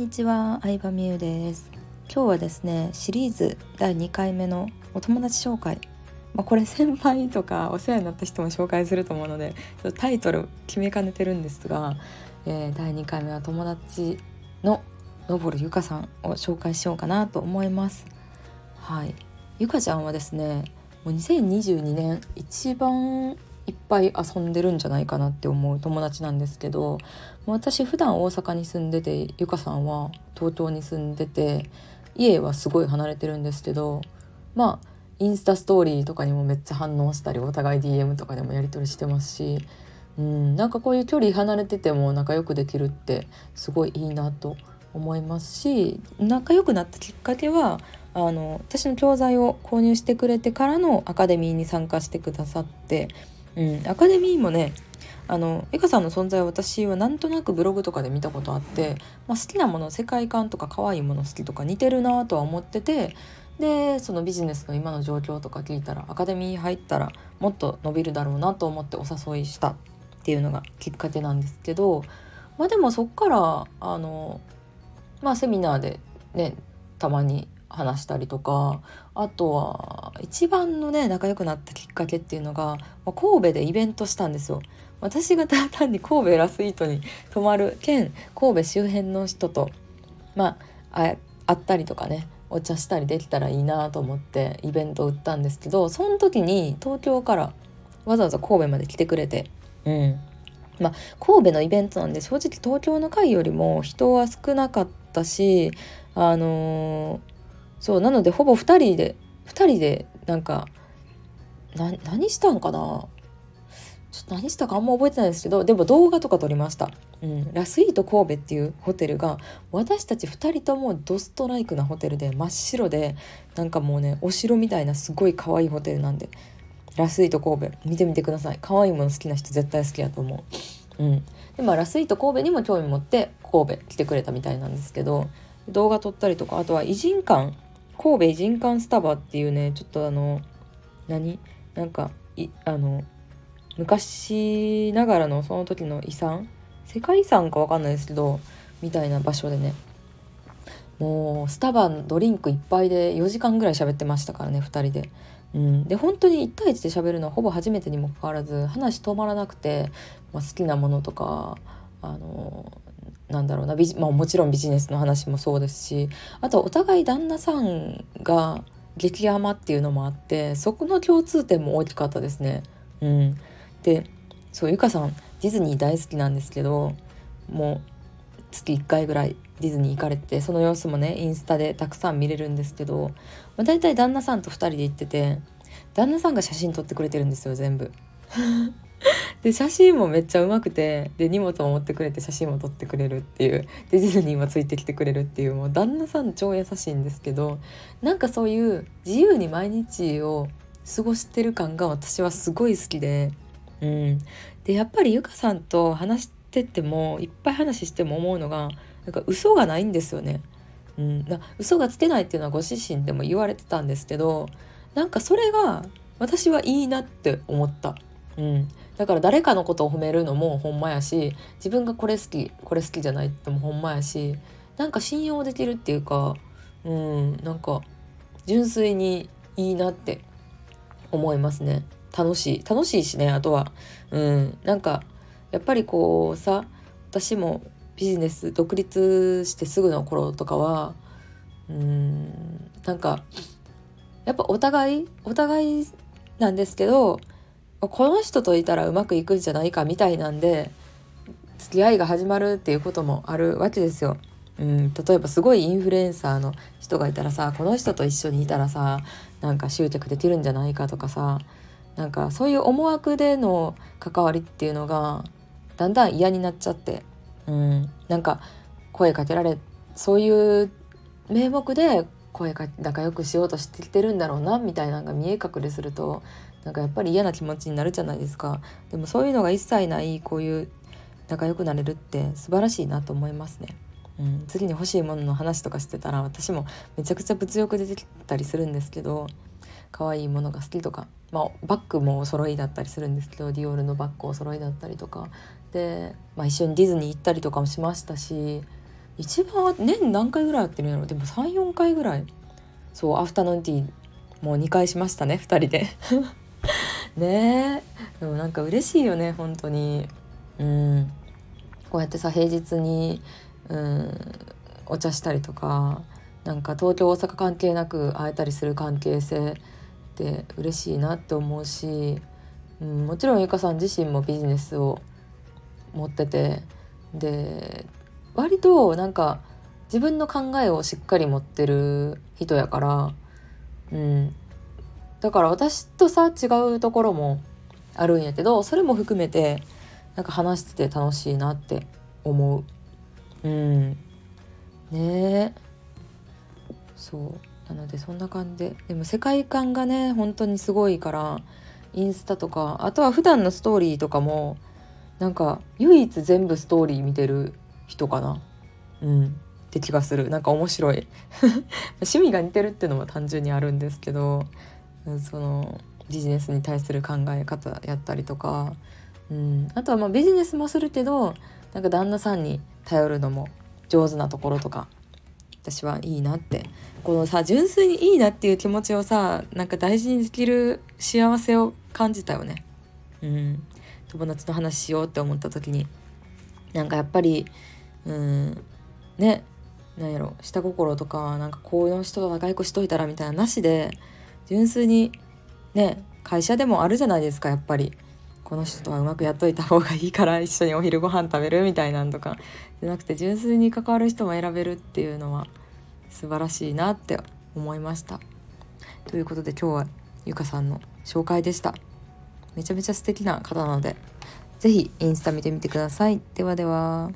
にちは、相葉美優です。今日はですね、シリーズ第2回目のお友達紹介。まあ、これ先輩とかお世話になった人も紹介すると思うのでタイトル決めかねてるんですが、えー、第2回目は友達ののぼるゆかさんを紹介しようかなと思います。はい。ゆかちゃんはですねもう2022年一番いっぱい遊んでるんじゃないかなって思う友達なんですけど私普段大阪に住んでてゆかさんは東京に住んでて家はすごい離れてるんですけどまあインスタストーリーとかにもめっちゃ反応したりお互い DM とかでもやり取りしてますしうんなんかこういう距離離れてても仲良くできるってすごいいいなと思いますし仲良くなったきっかけはあの私の教材を購入してくれてからのアカデミーに参加してくださってうん、アカデミーもねあのエカさんの存在を私はなんとなくブログとかで見たことあって、まあ、好きなもの世界観とか可愛いもの好きとか似てるなとは思っててでそのビジネスの今の状況とか聞いたらアカデミー入ったらもっと伸びるだろうなと思ってお誘いしたっていうのがきっかけなんですけどまあでもそっからあのまあセミナーでねたまに話したりとかあとは一番のね仲良くなったきっかけっていうのが、まあ、神戸でイベントしたんですよ。私が 単に神戸ラスイートに泊まる兼神戸周辺の人とまあ会ったりとかねお茶したりできたらいいなと思ってイベントを売ったんですけどその時に東京からわざわざ神戸まで来てくれてうんまあ神戸のイベントなんで正直東京の会よりも人は少なかったしあのーそうなのでほぼ2人で2人でなんか何したんかな？ちょっと何したかあんま覚えてないですけどでも動画とか撮りました、うん、ラスイート神戸っていうホテルが私たち2人ともドストライクなホテルで真っ白でなんかもうねお城みたいなすごい可愛いホテルなんで。ラスイート神戸見てみてください。可愛いもの好きな人絶対好きやと思う。うん。でまあラスイート神戸にも興味持って神戸来てくれたみたいなんですけど動画撮ったりとかあとは偉人館神戸人館スタバっていうねちょっとあの何？なんかいあの昔ながらのその時の遺産？世界遺産か分かんないですけどみたいな場所でね。もうスタバドリンクいっぱいで4時間ぐらい喋ってましたからね2人で。うん、で本当に1対1で喋るのはほぼ初めてにもかかわらず話止まらなくて、まあ、好きなものとかあのなんだろうなビジ、まあ、もちろんビジネスの話もそうですしあとお互い旦那さんが激甘っていうのもあってそこの共通点も大きかったですね。うん、でそうゆかさんディズニー大好きなんですけどもう月1回ぐらいディズニー行かれてその様子もねインスタでたくさん見れるんですけど、まあ、大体旦那さんと2人で行ってて旦那さんが写真撮ってくれてるんですよ全部。で写真もめっちゃうまくてで荷物も持ってくれて写真も撮ってくれるっていうディズニーもついてきてくれるっていうもう旦那さん超優しいんですけどなんかそういう自由に毎日を過ごしてる感が私はすごい好きで、うん、でやっぱりゆかさんと話しててもいっぱい話しても思うのがなんか嘘がないんですよね。うん、嘘がつけないっていうのはご自身でも言われてたんですけどなんかそれが私はいいなって思った。うん、だから誰かのことを褒めるのもほんまやし自分がこれ好きこれ好きじゃないってもほんまやしなんか信用できるっていうかうん。なんか純粋にいいなって思いますね。楽しい楽しいしねあとは。うん。なんかやっぱりこうさ私もビジネス独立してすぐの頃とかはうん。なんかやっぱお互いお互いなんですけどこの人といたらうまくいくんじゃないかみたいなんで付き合いが始まるっていうこともあるわけですよ。うん、例えばすごいインフルエンサーの人がいたらさこの人と一緒にいたらさなんか集客できるんじゃないかとかさなんかそういう思惑での関わりっていうのがだんだん嫌になっちゃって、うん、なんか声かけられそういう名目で声か仲良くしようとしてきてるんだろうなみたいなのが見え隠れするとなんかやっぱり嫌な気持ちになるじゃないですか。でもそういうのが一切ないこういう仲良くなれるって素晴らしいなと思いますね。うん、次に欲しいものの話とかしてたら私もめちゃくちゃ物欲出てきたりするんですけど可愛いものが好きとか、まあ、バッグもお揃いだったりするんですけどディオールのバッグお揃いだったりとか。で、まあ、一緒にディズニー行ったりとかもしましたし一番年何回ぐらいやってるんやろでも34回ぐらい。そうアフタヌーンティーもう2回しましたね2人で。ねえ。でもなんか嬉しいよね本当に。うん。こうやってさ平日にうんお茶したりとかなんか東京大阪関係なく会えたりする関係性って嬉しいなって思うし、うん、もちろんゆかさん自身もビジネスを持っててで割となんか自分の考えをしっかり持ってる人やから、うん、だから私とさ違うところもあるんやけどそれも含めてなんか話してて楽しいなって思う。うん。ね。そう。なのでそんな感じで。でも世界観がね本当にすごいからインスタとかあとは普段のストーリーとかもなんか唯一全部ストーリー見てる人かな？うん。って気がする。なんか面白い。趣味が似てるっていうのも単純にあるんですけどそのビジネスに対する考え方やったりとか、うん、あとはまあビジネスもするけどなんか旦那さんに頼るのも上手なところとか私はいいなって。このさ純粋にいいなっていう気持ちをさなんか大事にできる幸せを感じたよね。うん、友達と話しようって思った時になんかやっぱりうんねなんやろ下心とかなんかこういう人と仲良くしといたらみたいななしで純粋にね会社でもあるじゃないですかやっぱりこの人とはうまくやっといた方がいいから一緒にお昼ご飯食べるみたいなんとかじゃなくて純粋に関わる人も選べるっていうのは素晴らしいなって思いました。ということで今日はゆかさんの紹介でした。めちゃめちゃ素敵な方なので是非インスタ見てみてください。ではでは。